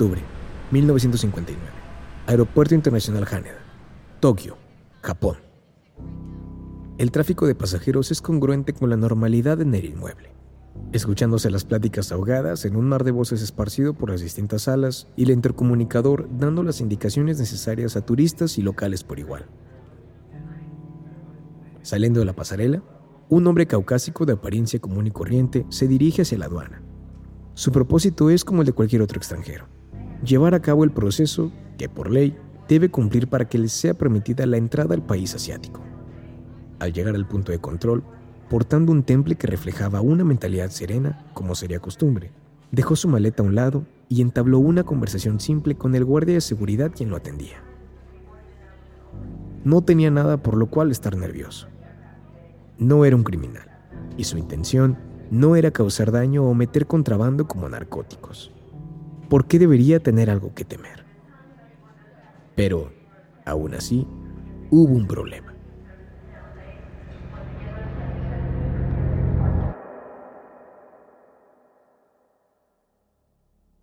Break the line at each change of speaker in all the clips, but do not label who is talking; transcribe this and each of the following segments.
Octubre 1959. Aeropuerto Internacional Haneda, Tokio, Japón. El tráfico de pasajeros es congruente con la normalidad en el inmueble, escuchándose las pláticas ahogadas en un mar de voces esparcido por las distintas salas y el intercomunicador dando las indicaciones necesarias a turistas y locales por igual. Saliendo de la pasarela, un hombre caucásico de apariencia común y corriente se dirige hacia la aduana. Su propósito es como el de cualquier otro extranjero, llevar a cabo el proceso que por ley debe cumplir para que les sea permitida la entrada al país asiático. Al llegar al punto de control, portando un temple que reflejaba una mentalidad serena, como sería costumbre, dejó su maleta a un lado y entabló una conversación simple con el guardia de seguridad quien lo atendía. No tenía nada por lo cual estar nervioso. No era un criminal, y su intención no era causar daño o meter contrabando como narcóticos. ¿Por qué debería tener algo que temer? Pero, aún así, hubo un problema.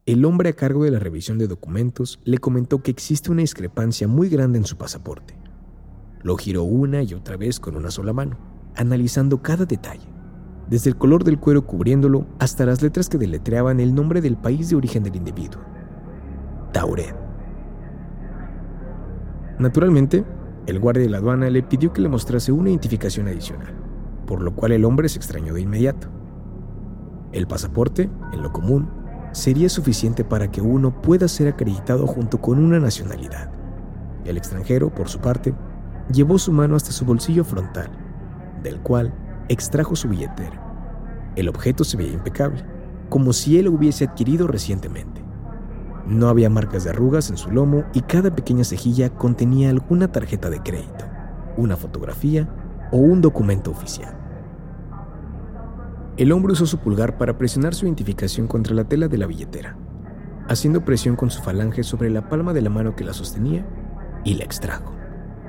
El hombre a cargo de la revisión de documentos le comentó que existe una discrepancia muy grande en su pasaporte. Lo giró una y otra vez con una sola mano, analizando cada detalle, desde el color del cuero cubriéndolo hasta las letras que deletreaban el nombre del país de origen del individuo. Tauret. Naturalmente, el guardia de la aduana le pidió que le mostrase una identificación adicional, por lo cual el hombre se extrañó de inmediato. El pasaporte, en lo común, sería suficiente para que uno pueda ser acreditado junto con una nacionalidad. El extranjero, por su parte, llevó su mano hasta su bolsillo frontal, del cual extrajo su billetera. El objeto se veía impecable, como si él lo hubiese adquirido recientemente. No había marcas de arrugas en su lomo y cada pequeña cejilla contenía alguna tarjeta de crédito, una fotografía o un documento oficial. El hombre usó su pulgar para presionar su identificación contra la tela de la billetera, haciendo presión con su falange sobre la palma de la mano que la sostenía y la extrajo,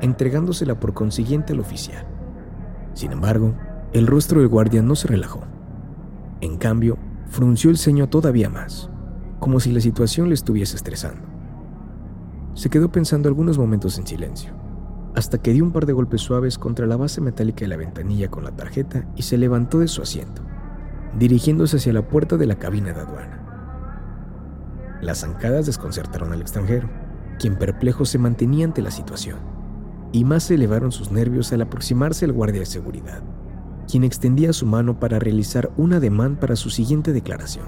entregándosela por consiguiente al oficial. Sin embargo, el rostro del guardia no se relajó. En cambio, frunció el ceño todavía más, como si la situación le estuviese estresando. Se quedó pensando algunos momentos en silencio, hasta que dio un par de golpes suaves contra la base metálica de la ventanilla con la tarjeta y se levantó de su asiento, dirigiéndose hacia la puerta de la cabina de aduana. Las zancadas desconcertaron al extranjero, quien perplejo se mantenía ante la situación, y más se elevaron sus nervios al aproximarse al guardia de seguridad quien extendía su mano para realizar un ademán para su siguiente declaración.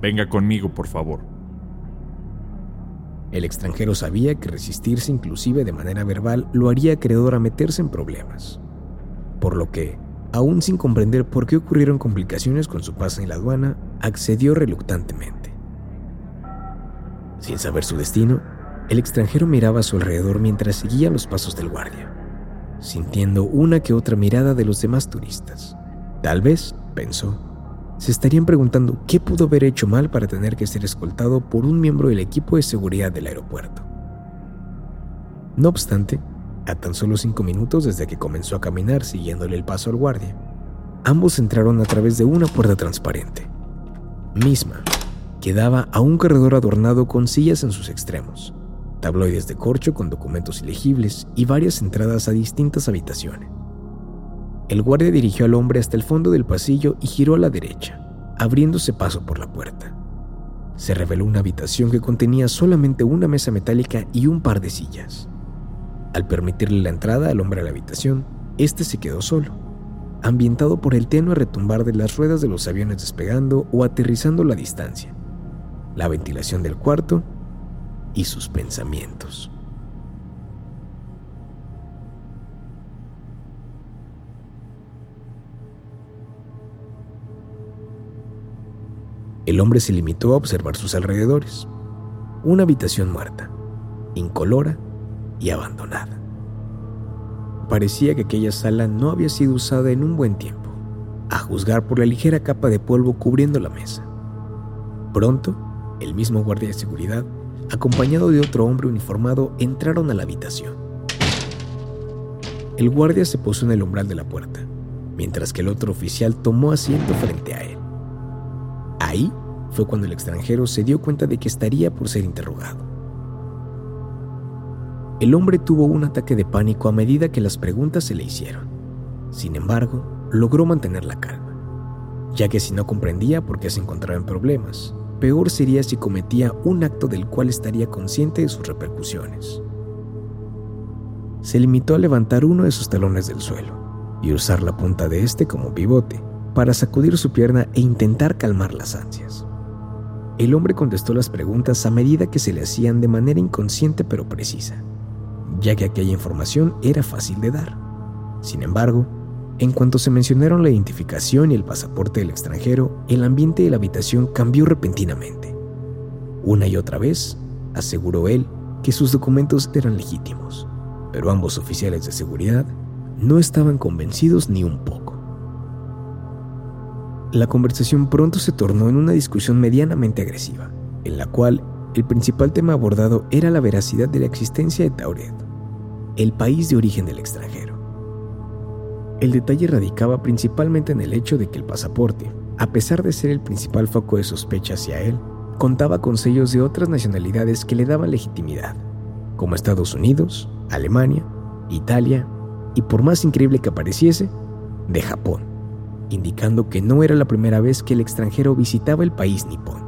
Venga conmigo, por favor.
El extranjero sabía que resistirse inclusive de manera verbal lo haría acreedor a meterse en problemas, por lo que, aún sin comprender por qué ocurrieron complicaciones con su paso en la aduana, accedió reluctantemente. Sin saber su destino, el extranjero miraba a su alrededor mientras seguía los pasos del guardia sintiendo una que otra mirada de los demás turistas. Tal vez, pensó, se estarían preguntando qué pudo haber hecho mal para tener que ser escoltado por un miembro del equipo de seguridad del aeropuerto. No obstante, a tan solo cinco minutos desde que comenzó a caminar siguiéndole el paso al guardia, ambos entraron a través de una puerta transparente, misma, que daba a un corredor adornado con sillas en sus extremos, tabloides de corcho con documentos ilegibles y varias entradas a distintas habitaciones. El guardia dirigió al hombre hasta el fondo del pasillo y giró a la derecha, abriéndose paso por la puerta. Se reveló una habitación que contenía solamente una mesa metálica y un par de sillas. Al permitirle la entrada al hombre a la habitación, este se quedó solo, ambientado por el tenue retumbar de las ruedas de los aviones despegando o aterrizando a la distancia. La ventilación del cuarto y sus pensamientos. El hombre se limitó a observar sus alrededores. Una habitación muerta, incolora y abandonada. Parecía que aquella sala no había sido usada en un buen tiempo, a juzgar por la ligera capa de polvo cubriendo la mesa. Pronto, el mismo guardia de seguridad acompañado de otro hombre uniformado, entraron a la habitación. El guardia se posó en el umbral de la puerta, mientras que el otro oficial tomó asiento frente a él. Ahí fue cuando el extranjero se dio cuenta de que estaría por ser interrogado. El hombre tuvo un ataque de pánico a medida que las preguntas se le hicieron. Sin embargo, logró mantener la calma, ya que si no comprendía por qué se encontraba en problemas, peor sería si cometía un acto del cual estaría consciente de sus repercusiones. Se limitó a levantar uno de sus talones del suelo y usar la punta de este como pivote para sacudir su pierna e intentar calmar las ansias. El hombre contestó las preguntas a medida que se le hacían de manera inconsciente pero precisa, ya que aquella información era fácil de dar. Sin embargo, en cuanto se mencionaron la identificación y el pasaporte del extranjero, el ambiente de la habitación cambió repentinamente. Una y otra vez, aseguró él que sus documentos eran legítimos, pero ambos oficiales de seguridad no estaban convencidos ni un poco. La conversación pronto se tornó en una discusión medianamente agresiva, en la cual el principal tema abordado era la veracidad de la existencia de Tauret, el país de origen del extranjero. El detalle radicaba principalmente en el hecho de que el pasaporte, a pesar de ser el principal foco de sospecha hacia él, contaba con sellos de otras nacionalidades que le daban legitimidad, como Estados Unidos, Alemania, Italia y, por más increíble que pareciese, de Japón, indicando que no era la primera vez que el extranjero visitaba el país nipón.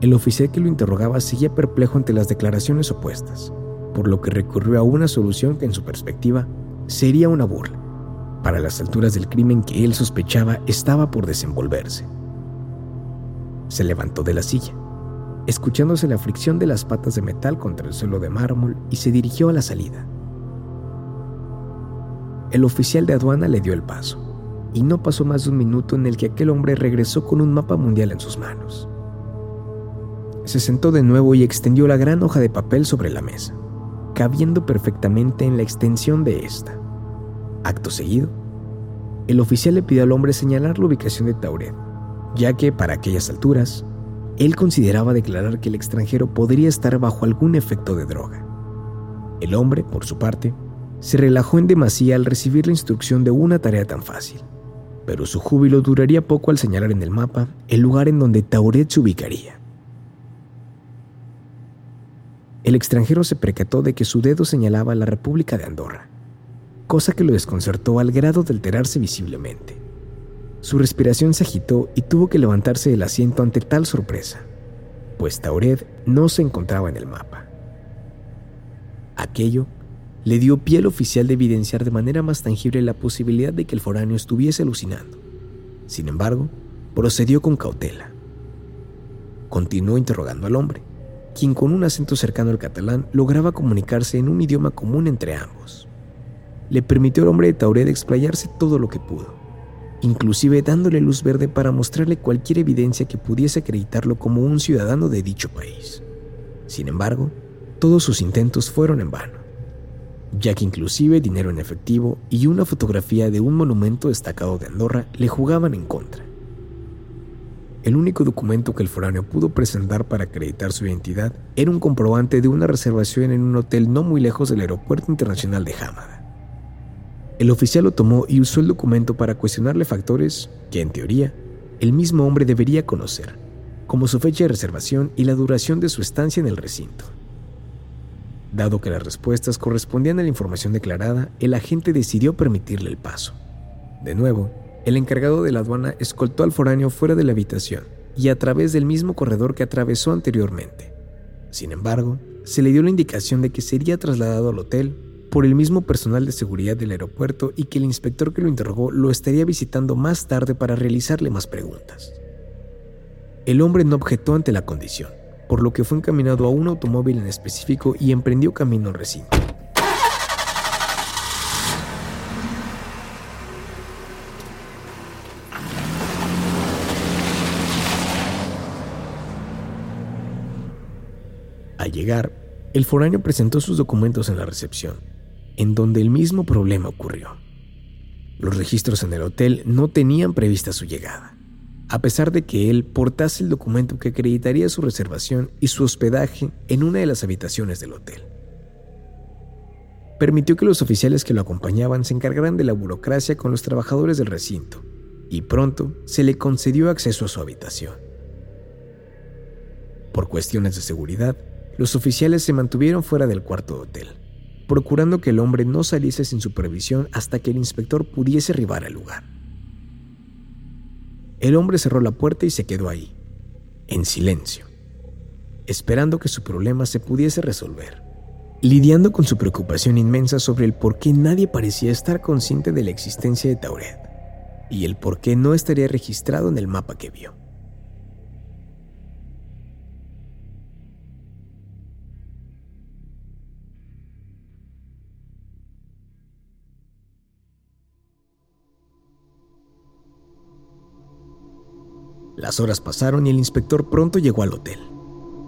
El oficial que lo interrogaba seguía perplejo ante las declaraciones opuestas, por lo que recurrió a una solución que en su perspectiva sería una burla, para las alturas del crimen que él sospechaba estaba por desenvolverse. Se levantó de la silla, escuchándose la fricción de las patas de metal contra el suelo de mármol y se dirigió a la salida. El oficial de aduana le dio el paso, y no pasó más de un minuto en el que aquel hombre regresó con un mapa mundial en sus manos. Se sentó de nuevo y extendió la gran hoja de papel sobre la mesa cabiendo perfectamente en la extensión de esta. Acto seguido, el oficial le pidió al hombre señalar la ubicación de Tauret, ya que para aquellas alturas, él consideraba declarar que el extranjero podría estar bajo algún efecto de droga. El hombre, por su parte, se relajó en demasía al recibir la instrucción de una tarea tan fácil, pero su júbilo duraría poco al señalar en el mapa el lugar en donde Tauret se ubicaría. El extranjero se percató de que su dedo señalaba la República de Andorra, cosa que lo desconcertó al grado de alterarse visiblemente. Su respiración se agitó y tuvo que levantarse del asiento ante tal sorpresa, pues Tauret no se encontraba en el mapa. Aquello le dio pie al oficial de evidenciar de manera más tangible la posibilidad de que el foráneo estuviese alucinando. Sin embargo, procedió con cautela. Continuó interrogando al hombre quien con un acento cercano al catalán lograba comunicarse en un idioma común entre ambos. Le permitió al hombre de Tauret explayarse todo lo que pudo, inclusive dándole luz verde para mostrarle cualquier evidencia que pudiese acreditarlo como un ciudadano de dicho país. Sin embargo, todos sus intentos fueron en vano, ya que inclusive dinero en efectivo y una fotografía de un monumento destacado de Andorra le jugaban en contra. El único documento que el foráneo pudo presentar para acreditar su identidad era un comprobante de una reservación en un hotel no muy lejos del Aeropuerto Internacional de Hamada. El oficial lo tomó y usó el documento para cuestionarle factores que, en teoría, el mismo hombre debería conocer, como su fecha de reservación y la duración de su estancia en el recinto. Dado que las respuestas correspondían a la información declarada, el agente decidió permitirle el paso. De nuevo, el encargado de la aduana escoltó al foráneo fuera de la habitación y a través del mismo corredor que atravesó anteriormente. Sin embargo, se le dio la indicación de que sería trasladado al hotel por el mismo personal de seguridad del aeropuerto y que el inspector que lo interrogó lo estaría visitando más tarde para realizarle más preguntas. El hombre no objetó ante la condición, por lo que fue encaminado a un automóvil en específico y emprendió camino al recinto. Llegar, el foráneo presentó sus documentos en la recepción, en donde el mismo problema ocurrió. Los registros en el hotel no tenían prevista su llegada, a pesar de que él portase el documento que acreditaría su reservación y su hospedaje en una de las habitaciones del hotel. Permitió que los oficiales que lo acompañaban se encargaran de la burocracia con los trabajadores del recinto y pronto se le concedió acceso a su habitación. Por cuestiones de seguridad, los oficiales se mantuvieron fuera del cuarto de hotel, procurando que el hombre no saliese sin supervisión hasta que el inspector pudiese arribar al lugar. El hombre cerró la puerta y se quedó ahí, en silencio, esperando que su problema se pudiese resolver, lidiando con su preocupación inmensa sobre el por qué nadie parecía estar consciente de la existencia de Tauret y el por qué no estaría registrado en el mapa que vio. Las horas pasaron y el inspector pronto llegó al hotel.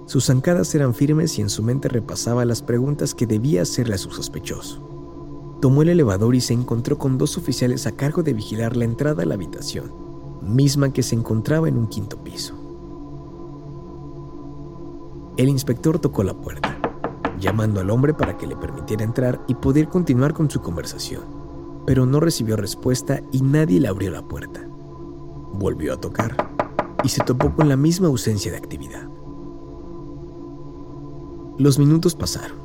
Sus zancadas eran firmes y en su mente repasaba las preguntas que debía hacerle a su sospechoso. Tomó el elevador y se encontró con dos oficiales a cargo de vigilar la entrada a la habitación, misma que se encontraba en un quinto piso. El inspector tocó la puerta, llamando al hombre para que le permitiera entrar y poder continuar con su conversación, pero no recibió respuesta y nadie le abrió la puerta. Volvió a tocar y se topó con la misma ausencia de actividad. Los minutos pasaron,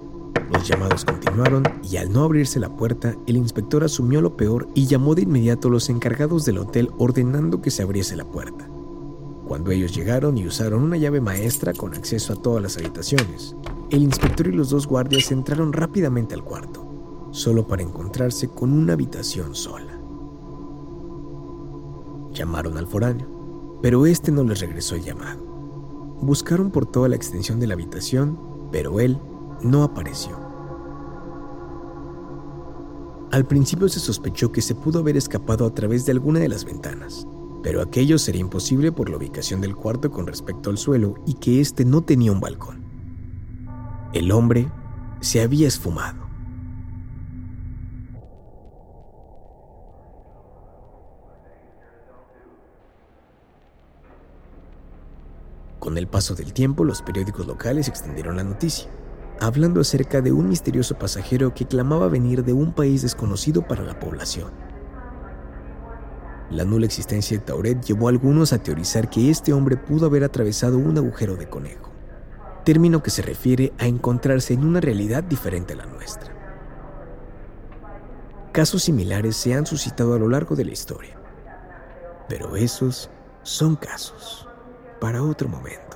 los llamados continuaron y al no abrirse la puerta, el inspector asumió lo peor y llamó de inmediato a los encargados del hotel ordenando que se abriese la puerta. Cuando ellos llegaron y usaron una llave maestra con acceso a todas las habitaciones, el inspector y los dos guardias entraron rápidamente al cuarto, solo para encontrarse con una habitación sola. Llamaron al foráneo pero este no les regresó el llamado. Buscaron por toda la extensión de la habitación, pero él no apareció. Al principio se sospechó que se pudo haber escapado a través de alguna de las ventanas, pero aquello sería imposible por la ubicación del cuarto con respecto al suelo y que éste no tenía un balcón. El hombre se había esfumado. Con el paso del tiempo, los periódicos locales extendieron la noticia, hablando acerca de un misterioso pasajero que clamaba venir de un país desconocido para la población. La nula existencia de Tauret llevó a algunos a teorizar que este hombre pudo haber atravesado un agujero de conejo, término que se refiere a encontrarse en una realidad diferente a la nuestra. Casos similares se han suscitado a lo largo de la historia, pero esos son casos para otro momento.